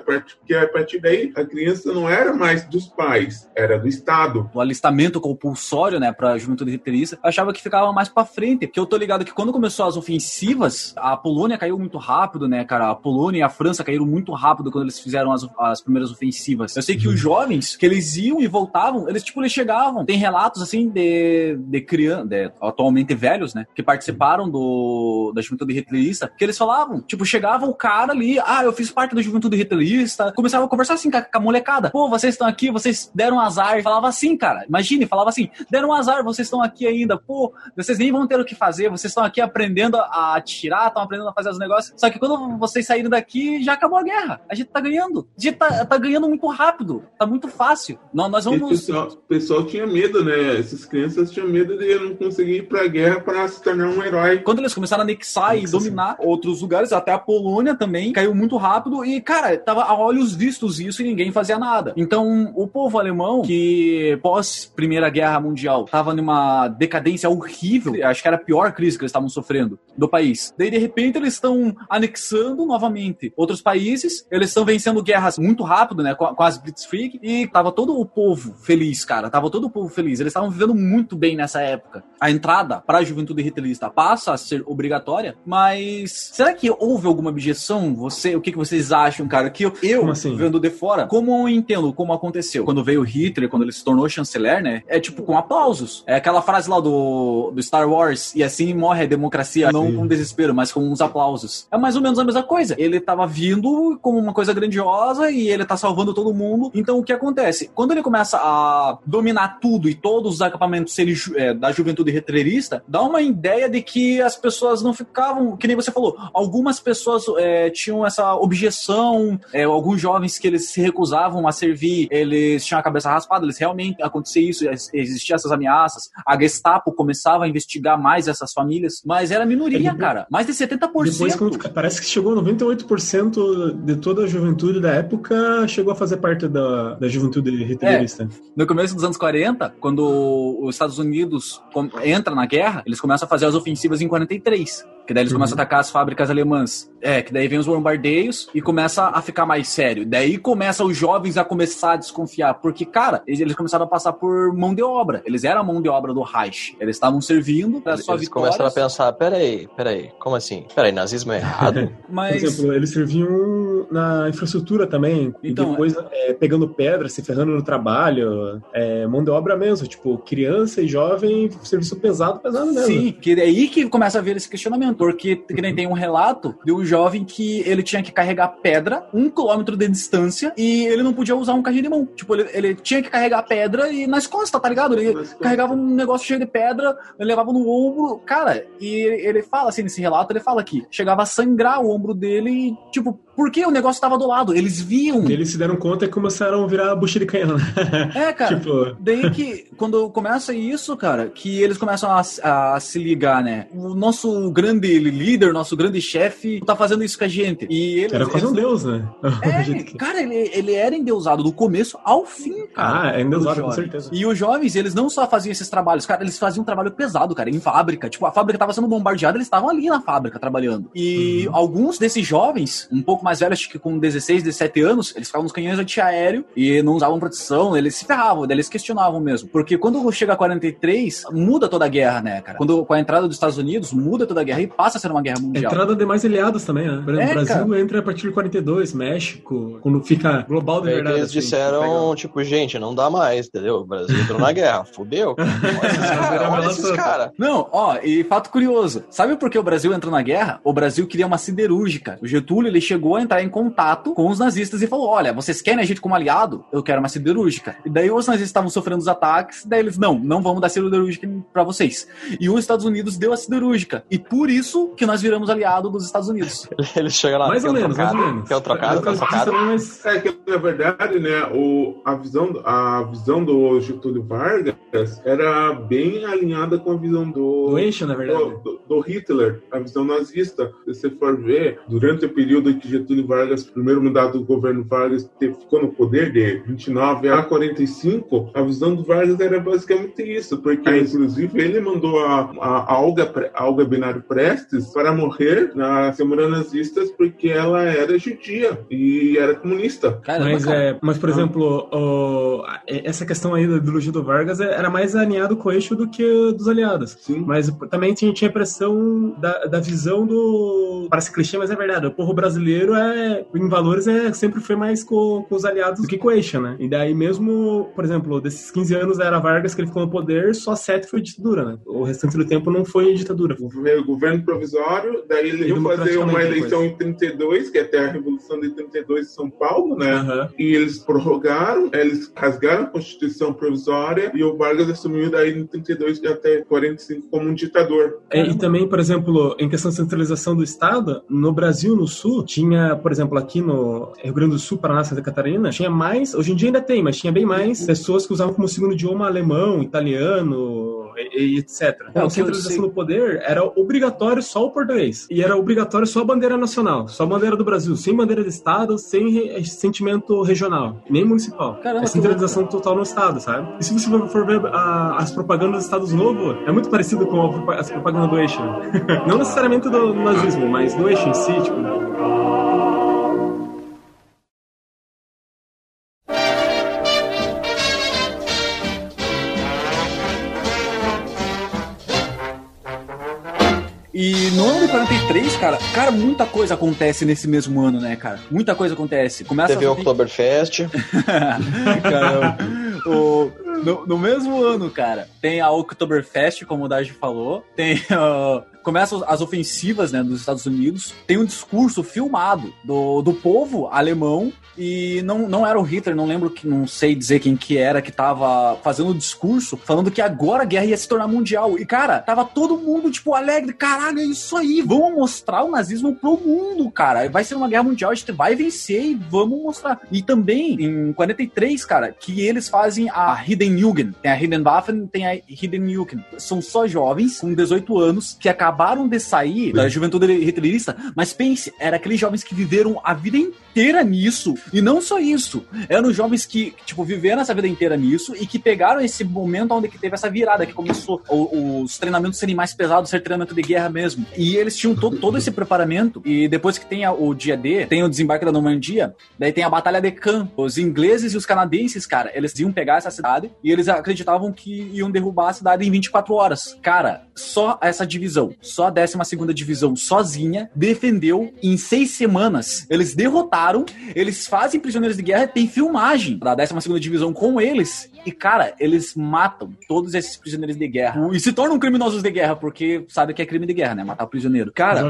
porque a partir daí a criança não era mais dos pais, era do Estado. o alistamento compulsório, né, pra juventude riterista, eu achava que ficava mais pra frente. Porque eu tô ligado que quando começou as ofensivas, a Polônia caiu muito rápido, né, cara? A Polônia e a França caíram muito rápido quando eles fizeram as, as primeiras ofensivas. Eu sei que os jovens, que eles iam e voltavam, eles, tipo, eles chegavam. Tem relatos, assim, de, de crianças, atualmente velhos, né, que participaram do, da juventude hitlerista, que eles falavam, tipo, chegava o cara ali, ah, eu fiz parte da juventude hitlerista, começava a conversar assim com a, com a molecada. Pô, vocês estão aqui, vocês deram azar. Falava assim, cara. Imagine, falava assim: deram azar, vocês estão aqui ainda. Pô, vocês nem vão ter o que fazer. Vocês estão aqui aprendendo a atirar, estão aprendendo a fazer os negócios. Só que quando vocês saírem daqui, já acabou a guerra. A gente tá ganhando. A gente tá, tá ganhando muito rápido. Tá muito fácil. Nós, nós E o vamos. pessoal, o pessoal tinha medo, né? Essas crianças tinham medo de não conseguir ir pra guerra para se tornar um herói. Quando eles começaram a anexar e dominar outros lugares, até a Polônia também, caiu muito rápido e, cara, tava a olhos vistos isso e ninguém fazia nada. Então, o povo alemão, que pós Primeira Guerra Mundial tava numa decadência horrível, acho que era a pior crise que eles estavam sofrendo do país. Daí, de repente, eles estão anexando novamente outros países, eles estão vencendo guerras muito rápido, né, as Blitzkrieg, e tava todo o povo feliz, cara, tava todo o povo feliz. Eles estavam vivendo muito bem nessa época. A entrada para a juventude hitlista passa a ser obrigatória, mas será que houve alguma objeção? Você, o que, que vocês acham, cara? Que eu, eu assim? vendo de fora, como eu entendo como aconteceu? Quando veio Hitler, quando ele se tornou chanceler, né? É tipo com aplausos. É aquela frase lá do, do Star Wars, e assim morre a democracia, não com desespero, mas com uns aplausos. É mais ou menos a mesma coisa. Ele tava vindo como uma coisa grandiosa e ele tá salvando todo mundo. Então o que acontece? Quando ele começa a dominar tudo e todos os acampamentos ju- é, da juventude hitlerista, dá uma ideia de que as pessoas não ficavam, que nem você falou, algumas pessoas é, tinham essa objeção, é, alguns jovens que eles se recusavam a servir, eles tinham a cabeça raspada, eles realmente acontecia isso, ex- existiam essas ameaças, a Gestapo começava a investigar mais essas famílias, mas era minoria, É, cara, mais de 70%. Depois, quando, parece que chegou 98% de toda a juventude da época chegou a fazer parte da, da juventude hitlerista. No começo dos anos 40, quando os Estados Unidos entra na guerra, eles começam a fazer as ofensivas em 43. Que daí eles começam a atacar as fábricas alemãs. É, que daí vem os bombardeios e começa a ficar mais sério. Daí começa os jovens a começar a desconfiar. Porque, cara, eles, eles começaram a passar por mão de obra. Eles eram a mão de obra do Reich. Eles estavam servindo pra sua Eles vitória. começaram a pensar, peraí, peraí, como assim? Peraí, nazismo é errado? Por Mas. exemplo, eles serviam na infraestrutura também, e Então, depois é, pegando pedra, se ferrando no trabalho, é, mão de obra mesmo, tipo, criança e jovem, serviço pesado, pesado mesmo. Sim, que é aí que começa a ver esse questionamento, porque que nem tem um relato de um jovem que ele tinha que carregar pedra um quilômetro de distância e ele não podia usar um carrinho de mão. Tipo, ele, ele tinha que carregar pedra e nas costas, tá ligado? Ele carregava um negócio cheio de pedra, ele levava no ombro. Cara, e ele fala assim, nesse relato, ele fala que chegava a sangrar o ombro dele e, tipo, porque o negócio tava do lado, eles viam. E eles se deram conta e começaram a virar bucha de canhão. né? É, cara. tipo, Daí que, quando começa isso, cara, que eles começam a, a se ligar, né? O nosso grande líder, nosso grande chefe, tá fazendo isso com a gente. E eles, era quase um eles- deus, né? É, cara, ele, ele era endeusado do começo ao fim, cara. Ah, é endeusado, Os com certeza. E os jovens, eles não só faziam esses trabalhos, cara, eles faziam um trabalho pesado, cara, em fábrica. Tipo, a fábrica tava sendo bombardeada, eles estavam ali na fábrica trabalhando. E Uhum. alguns desses jovens, um pouco mais velhos, acho que com 16, 17 anos, eles ficavam nos canhões antiaéreo e não usavam proteção, eles se ferravam, eles questionavam mesmo. Porque quando chega a 43, muda toda a guerra, né, cara? Quando com a entrada dos Estados Unidos, muda toda a guerra e passa a ser uma guerra mundial. Entrada de mais aliados também, né? Por exemplo, É, o Brasil cara. entra a partir de 42, México, quando fica global de Aí verdade. eles assim, disseram, tipo, gente, não dá mais, entendeu? O Brasil entrou na guerra, fudeu. Olha esses caras, olha esses caras. Não, ó, e fato curioso. Sabe por que o Brasil entrou na guerra? O Brasil queria uma siderúrgica. O Getúlio, ele chegou a entrar em contato com os nazistas e falou, olha, vocês querem a gente como aliado? Eu quero uma siderúrgica. E daí os nazistas estavam sofrendo os ataques, daí eles, não, não vamos dar siderúrgica pra vocês. E os Estados Unidos deu a siderúrgica. E por isso que nós viramos aliado dos Estados Unidos. Eles chegam lá, Mais ou menos, mais ou menos. Quer um trocado? Eu Quer trocado? mas É que, na verdade, né, o, a, visão, a visão do Getúlio Vargas era bem alinhada com a visão do, do na verdade. do, do- Hitler, a visão nazista. Se você for ver, durante o período em que Getúlio Vargas, primeiro mandato do governo Vargas, ficou no poder de 29 a 45, a visão do Vargas era basicamente isso, porque inclusive ele mandou a, a, a Olga, Pre- a Olga Benário Prestes para morrer na Semana Nazistas porque ela era judia e era comunista. Caramba, Mas, cara. É, mas, por exemplo, o- essa questão aí da ideologia do Vargas é- era mais alinhado com o eixo do que dos aliados. Sim. Mas também tinha, tinha a impressão da, da visão do. Parece clichê, mas é verdade. O povo brasileiro é, em valores é, sempre foi mais com, com os aliados do que com o eixo, né? E daí, mesmo, por exemplo, desses 15 anos era Vargas que ele ficou no poder, só 7 foi ditadura, né? O restante do tempo não foi ditadura. governo, governo provisório, daí ele ia fazer uma eleição em 32, que é até a Revolução de 32 em São Paulo, né? Aham. E eles prorrogaram, eles rasgaram a Constituição provisória e o Vargas assumiu daí em 32 até 45 como um ditador. É, e também, por exemplo, em questão de centralização do Estado, no Brasil, no Sul, tinha, por exemplo, aqui no Rio Grande do Sul, Paraná, Santa Catarina, tinha mais, hoje em dia ainda tem, mas tinha bem mais pessoas que usavam como segundo idioma alemão, italiano e, e etc. É, a eu centralização do poder era obrigatório só o português. E era obrigatório só a bandeira nacional, só a bandeira do Brasil, sem bandeira de Estado, sem sentimento regional, nem municipal. Caramba, é centralização total no Estado, sabe? E se você for ver a- as propagandas dos Estados Novos, é muito parecido com a as propagandas do eixo. Não necessariamente do nazismo, mas do eixo em si, tipo. 3, cara, cara, muita coisa acontece nesse mesmo ano, né, cara? Muita coisa acontece. Começa Teve o Oktoberfest. Caramba. O- no, no mesmo ano, cara, tem a Oktoberfest, como o Daji falou, tem. ah, começam as ofensivas né, dos Estados Unidos, tem um discurso filmado do, do povo alemão, e não, não era o Hitler, não lembro que não sei dizer quem que era que tava fazendo o discurso, falando que agora a guerra ia se tornar mundial. E, cara, tava todo mundo, tipo, alegre, caralho, é isso aí, vamos mostrar o nazismo pro mundo, cara. Vai ser uma guerra mundial, a gente vai vencer e vamos mostrar. E também, em 43, cara, que eles fazem a Hidden Jugend. Tem a Hidden Waffen, tem a Hidden Jugend. São só jovens com 18 anos que acabaram de sair da juventude hitlerista, mas pense, era aqueles jovens que viveram a vida inteira nisso, e não só isso, eram jovens que, tipo, viveram essa vida inteira nisso e que pegaram esse momento onde que teve essa virada, que começou os treinamentos serem mais pesados, ser treinamento de guerra mesmo. E eles tinham todo, todo esse preparamento, e depois que tem a- o dia D, tem o desembarque da Normandia, daí tem a Batalha de Caen. Os ingleses e os canadenses, cara, eles iam pegar essa cidade e eles acreditavam que iam derrubar a cidade em 24 horas. Cara, só essa divisão, só a 12 divisão sozinha, defendeu em seis semanas. Eles derrotaram, eles fazem prisioneiros de guerra, tem filmagem da 12 divisão com eles. E, cara, eles matam todos esses prisioneiros de guerra. E se tornam criminosos de guerra, porque sabe que é crime de guerra, né? Matar o prisioneiro. Cara,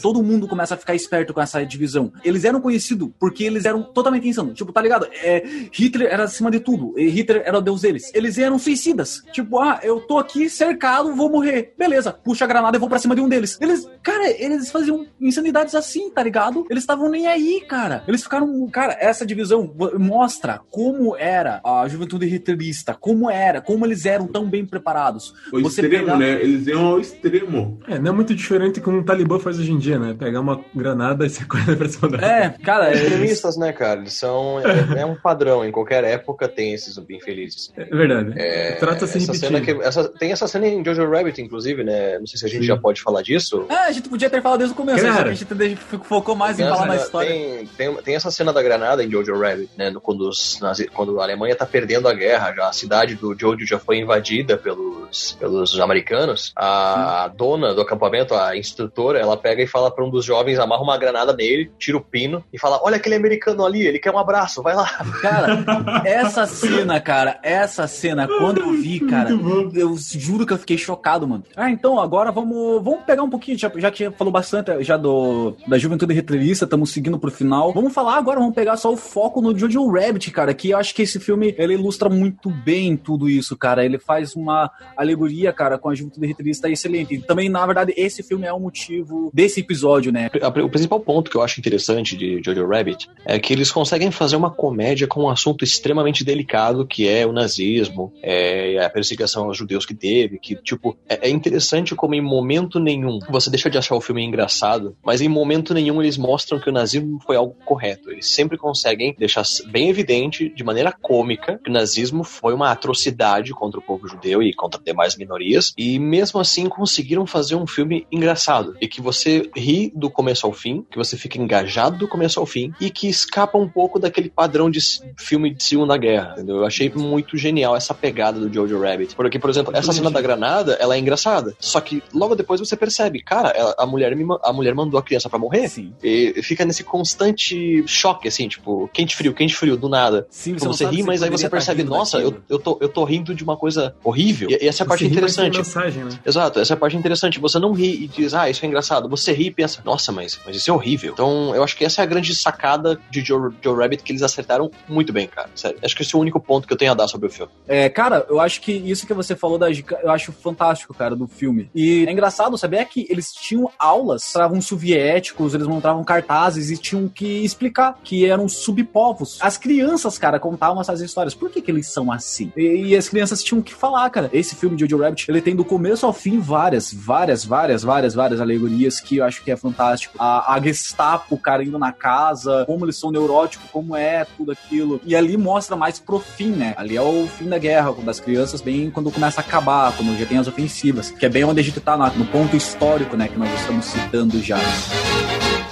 todo mundo começa a ficar esperto com essa divisão. Eles eram conhecidos porque eles eram totalmente insanos. Tipo, tá ligado? É, Hitler era acima de tudo. E Hitler era o deus deles. Eles eram suicidas. Tipo, ah, eu tô aqui cercado, vou morrer. Beleza, puxa a granada e vou pra cima de um deles. Eles, cara, eles faziam insanidades assim, tá ligado? Eles estavam nem aí, cara. Eles ficaram, cara, essa divisão mostra como era a juventude hitlerista, como era, como eles eram tão bem preparados. O Você extremo, pegar- né? Eles iam ao extremo. É, não é muito diferente com o um Talibã faz hoje em dia, né? Pegar uma granada e você corre pra cima. É, cara, é, Extremistas, né, cara? Eles são. É, é um padrão. Em qualquer época tem esses infelizes. É verdade. É, Trata-se de essa cena que, essa, tem essa cena em Jojo Rabbit, inclusive, né? Não sei se a gente Sim. já pode falar disso. É, a gente podia ter falado desde o começo, Cara. só que a gente focou mais em falar na história. tem, tem, tem essa cena da granada em Jojo Rabbit, né? no- Quando, os nazi- quando a Alemanha tá perdendo a guerra, já, a cidade do Jojo já foi invadida pelos, pelos americanos. A dona do acampamento, a instrutora, ela pega e fala pra um dos jovens, amarra uma granada nele, tira o pino e fala: Olha aquele americano ali, ele quer um abraço, vai lá. Cara, essa cena, cara, essa cena, quando eu vi, cara, eu juro que eu fiquei chocado, mano. Ah, então agora vamos, vamos pegar um pouquinho, já, já que falou bastante já do, da juventude hitlerista, estamos seguindo pro final. Vamos falar agora, vamos pegar só o foco no Jojo Rabbit, cara, que eu acho que esse filme, ele ilustra muito bem tudo isso, cara. Ele faz uma alegoria, cara, com a juventude hitlerista excelente. E também, na verdade, esse filme é o motivo desse episódio, né? O principal ponto que eu acho interessante de Jojo Rabbit é que eles conseguem fazer uma comédia com um assunto extremamente delicado que é o nazismo, é a perseguição aos judeus que teve, que, tipo, é, é interessante como em momento nenhum você deixa de achar o filme engraçado, mas em momento nenhum eles mostram que o nazismo foi algo correto. Eles sempre conseguem deixar bem evidente, de maneira cômica, que o nazismo foi uma atrocidade contra o povo judeu e contra demais minorias, e mesmo assim conseguiram fazer um filme engraçado, e que você ri do começo ao fim, que você fica engajado do começo ao fim, e que escapa um pouco daquele padrão de filme de Segunda Guerra, entendeu? Eu achei muito genial essa pegada do Jojo Rabbit. Porque, por exemplo, essa cena da granada, ela é engraçada, só que logo depois você percebe, cara, a, mulher me a mulher mandou a criança pra morrer, Sim. e fica nesse constante choque, assim, tipo, quente frio, quente frio, do nada. Sim, Você, sabe ri, mas aí você tá percebe, rindo nossa, eu, eu, tô, eu tô rindo de uma coisa horrível. E, e essa é a parte Você interessante. mensagem, né? Exato, essa é a parte interessante. Você não ri e diz, ah, isso é engraçado. Você ri e pensa, nossa, mas, mas isso é horrível. Então, eu acho que essa é a grande sacada de Joe, Joe Rabbit que eles acertaram muito bem, cara. Sério. Acho que esse é o único ponto que eu tenho a dar sobre o filme. É, cara, eu acho que isso que você falou da eu acho fantástico, cara, do filme. E é engraçado, sabia que eles tinham aulas, travam soviéticos, eles montavam cartazes e tinham que explicar que eram subpovos. As crianças, cara, contavam essas histórias. Por que que eles são assim? E, e as crianças tinham que falar, cara. Esse filme de Jojo Rabbit, ele tem do começo ao fim várias, várias, várias, várias, várias alegorias que eu acho que é fantástico. A, a Gestapo, cara, indo na casa, como eles são neuróticos, como é tudo aquilo. E ali mostra mais pro fim, né? Ali é o fim da guerra, quando as crianças, bem quando começa a acabar, quando já tem as ofensivas, que é bem onde a gente tá no ponto histórico, né? Que nós estamos citando já. Voltando,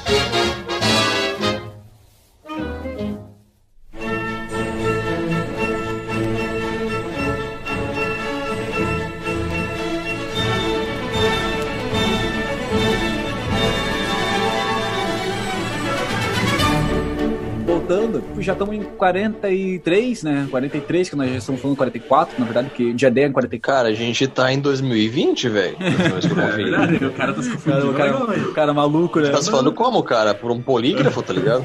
já estamos em 43, né? 43, que nós já estamos falando 44, na verdade, que dia 10 é 44. Cara, a gente tá em 2020, velho. É o cara tá se confundindo. o, cara, o cara maluco, né? Tá se falando como, cara? Por um polígrafo, tá ligado?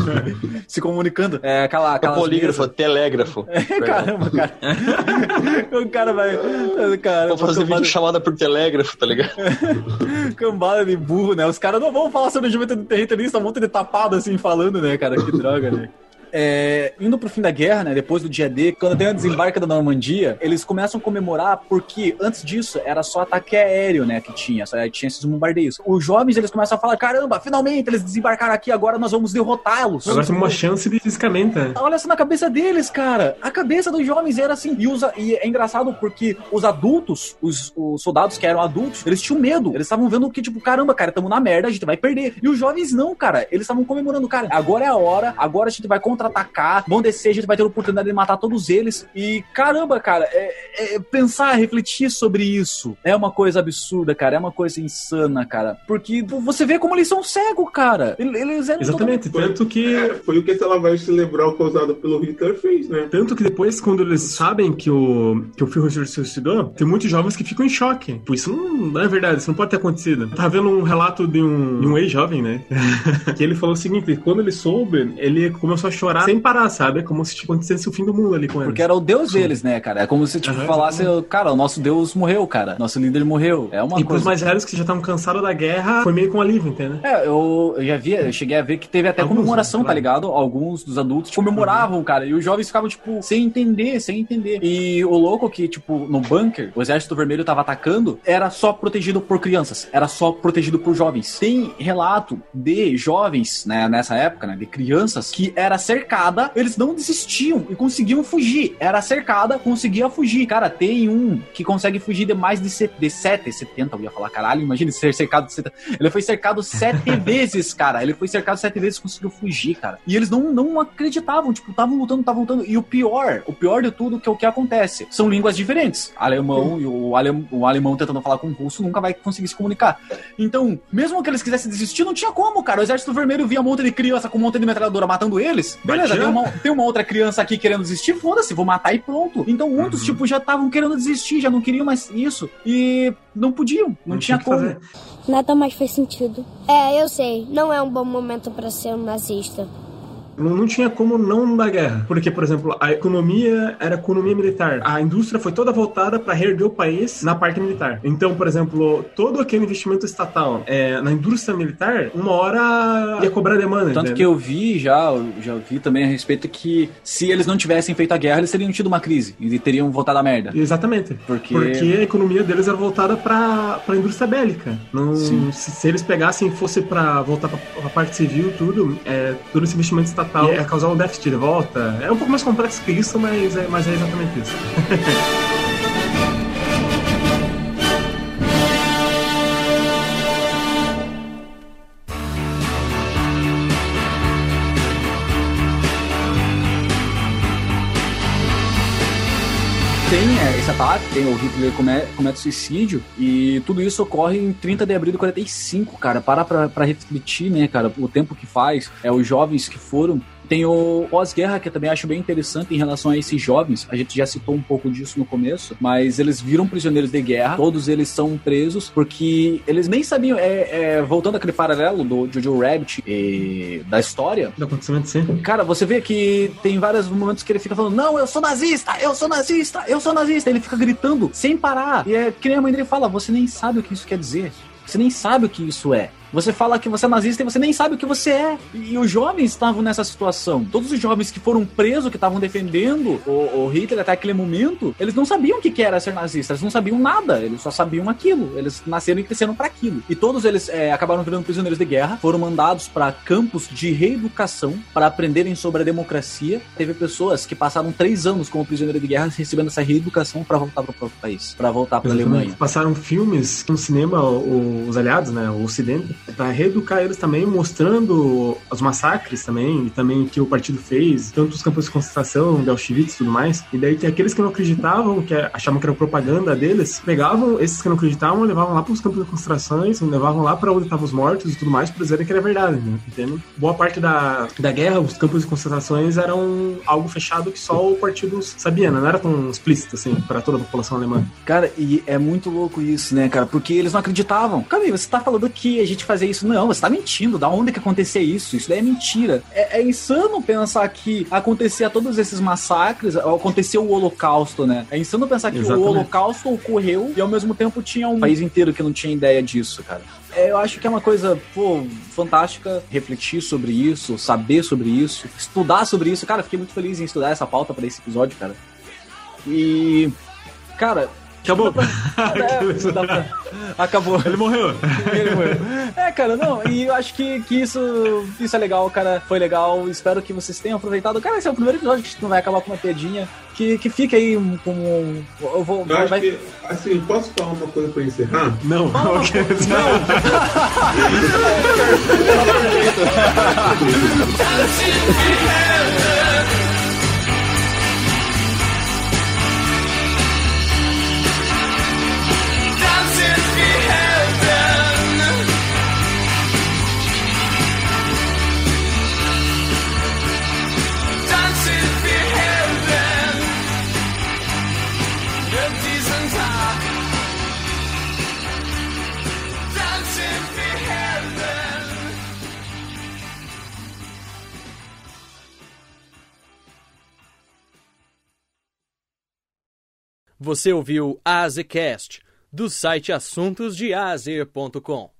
Se comunicando. É aquela. É aquelas polígrafo, telégrafo. mesas- Caramba, cara. o cara vai. Cara, Vou fazer cambada, vídeo chamada por telégrafo, tá ligado? cambada de burro, né? Os caras não vão falar sobre juventude territorialista, um monte de tapado assim falando, né, cara? Que droga, né? É, indo pro fim da guerra, né? Depois do dia D, quando tem a desembarque da Normandia, eles começam a comemorar porque antes disso era só ataque aéreo, né? Que tinha, só tinha esses bombardeios. Os jovens eles começam a falar: caramba, finalmente eles desembarcaram aqui, agora nós vamos derrotá-los. Agora temos uma chance de fisicamente. né? Olha só na cabeça deles, cara. A cabeça dos jovens era assim. E, os, e é engraçado porque os adultos, os, os soldados que eram adultos, eles tinham medo. Eles estavam vendo que, tipo, caramba, cara, tamo na merda, a gente vai perder. E os jovens não, cara. Eles estavam comemorando, cara, agora é a hora, agora a gente vai contra-atacar, vão descer, a gente vai ter a oportunidade de matar todos eles. E caramba, cara, é, é pensar, refletir sobre isso é uma coisa absurda, cara. É uma coisa insana, cara. Porque você vê como eles são cegos, cara. Eles eram Exatamente, tanto que É, foi o que essa lavagem cerebral causada pelo Hitler fez, né? Tanto que depois, quando eles sabem que o, que o Führer se suicidou, tem muitos jovens que ficam em choque. Pô, isso não, é verdade, isso não pode ter acontecido. Tava vendo um relato de um, de um ex-jovem, né? que ele falou o seguinte: quando ele soube, ele começou a chorar sem parar, sabe? Como se tipo, acontecesse o fim do mundo ali com ele. Porque era o deus deles, né, cara? É como se, tipo, Aham, falasse, cara, o nosso deus morreu, cara. Nosso líder morreu. É uma E pros coisa. mais velhos que já estavam cansados da guerra, foi meio com alívio, entendeu? É, eu, eu já vi, eu cheguei a ver que teve até Alguns, comemoração, né, tá claro. ligado? Alguns dos adultos comemoravam, cara, e os jovens ficavam, tipo, sem entender, sem entender. E o louco que, tipo, no bunker, o exército vermelho tava atacando, era só protegido por crianças, era só protegido por jovens. Tem relato de jovens, né, nessa época, né, de crianças, que era cercada, eles não desistiam e conseguiam fugir. Era cercada, conseguia fugir. Cara, tem um que consegue fugir de mais de, se- de 7, 70, eu ia falar, caralho, imagina ser cercado de 70. Ele foi cercado sete vezes, cara. Ele foi cercado sete vezes e conseguiu fugir, cara. E eles não, não acreditavam, tipo, estavam lutando, estavam lutando. E o pior, o pior de tudo que é o que acontece. São línguas diferentes. Alemão e o, alem, o alemão tentando falar com o russo nunca vai conseguir se comunicar. Então, mesmo que eles quisessem desistir, não tinha como, cara. O exército vermelho via um monte de criança com um monte de metralhadora matando eles. Beleza, tem uma, tem uma outra criança aqui querendo desistir, foda-se, vou matar e pronto. Então, muitos, Uhum. tipo, já estavam querendo desistir, já não queriam mais isso. E não podiam, não, tinha tinha como. fazer. Nada mais faz sentido. É, eu sei. Não é um bom momento para ser um nazista. Não, não tinha como não dar guerra. Porque, por exemplo, a economia era economia militar. A indústria foi toda voltada para reerguer o país na parte militar. Então, por exemplo, todo aquele investimento estatal é, na indústria militar, uma hora ia cobrar demanda. Tanto entendeu? que eu vi já, já vi também a respeito que se eles não tivessem feito a guerra, eles teriam tido uma crise e teriam voltado à merda. Exatamente. Porque- Porque a economia deles era voltada para a indústria bélica. Não, se, se eles pegassem e fosse para voltar para a parte civil tudo, é, todo esse investimento estatal causar um déficit de volta. É um pouco mais complexo que isso, mas é, mas é exatamente isso. tem é, esse ataque, tem o Hitler come- comete suicídio e tudo isso ocorre em 30 de abril de 45, cara. Para pra, pra refletir, né, cara, o tempo que faz, é os jovens que foram. Tem o pós-guerra, que eu também acho bem interessante em relação a esses jovens. A gente já citou um pouco disso no começo, mas eles viram prisioneiros de guerra. Todos eles são presos porque eles nem sabiam. É, é, voltando àquele paralelo do Jojo Rabbit e da história, Do acontecimento sim. Cara, você vê que tem vários momentos que ele fica falando: Não, eu sou nazista, eu sou nazista, eu sou nazista. Ele fica gritando sem parar. E é que nem a mãe dele fala: Você nem sabe o que isso quer dizer. Você nem sabe o que isso é. Você fala que você é nazista e você nem sabe o que você é. E os jovens estavam nessa situação. Todos os jovens que foram presos, que estavam defendendo o, o Hitler até aquele momento, eles não sabiam o que que era ser nazista. Eles não sabiam nada. Eles só sabiam aquilo. Eles nasceram e cresceram para aquilo. E todos eles é, acabaram virando prisioneiros de guerra. Foram mandados para campos de reeducação para aprenderem sobre a democracia. Teve pessoas que passaram três anos como prisioneiro de guerra recebendo essa reeducação para voltar para o próprio país, para voltar para a. Alemanha. Passaram filmes no cinema, os aliados, né, o Ocidente, para reeducar eles também, mostrando os massacres também, e também que o partido fez, tanto os campos de concentração, de Auschwitz e tudo mais. E daí tem aqueles que não acreditavam, que achavam que era propaganda deles, pegavam esses que não acreditavam, levavam lá para os campos de concentrações, levavam lá para onde estavam os mortos e tudo mais, para dizerem que era verdade, né? Boa parte da, da guerra, os campos de concentrações eram algo fechado que só o partido sabia, né? não era tão explícito assim para toda a população alemã. Cara, e é muito louco isso, né, cara? Porque eles não acreditavam. Cara, você tá falando que a gente fazer isso. Não, você tá mentindo. Da onde que acontecia isso? Isso daí é mentira. É, é insano pensar que acontecia todos esses massacres, aconteceu o Holocausto, né? É insano pensar que Exatamente. o Holocausto ocorreu e ao mesmo tempo tinha um país inteiro que não tinha ideia disso, cara. É, eu acho que é uma coisa, pô, fantástica refletir sobre isso, saber sobre isso, estudar sobre isso. Cara, fiquei muito feliz em estudar essa pauta para esse episódio, cara. E. Cara. Acabou. dá pra- é, dá pra- Acabou. Ele morreu. Ele morreu. É, cara, não, e eu acho que, que isso, isso é legal, cara. Foi legal. Espero que vocês tenham aproveitado. Cara, esse é o primeiro episódio que a gente não vai acabar com uma piadinha. Que, que fique aí como. um- Eu vou. Eu acho vai- que, assim, posso falar uma coisa pra encerrar? Não, ok. Você ouviu Azecast, do site assuntosdeazer.com.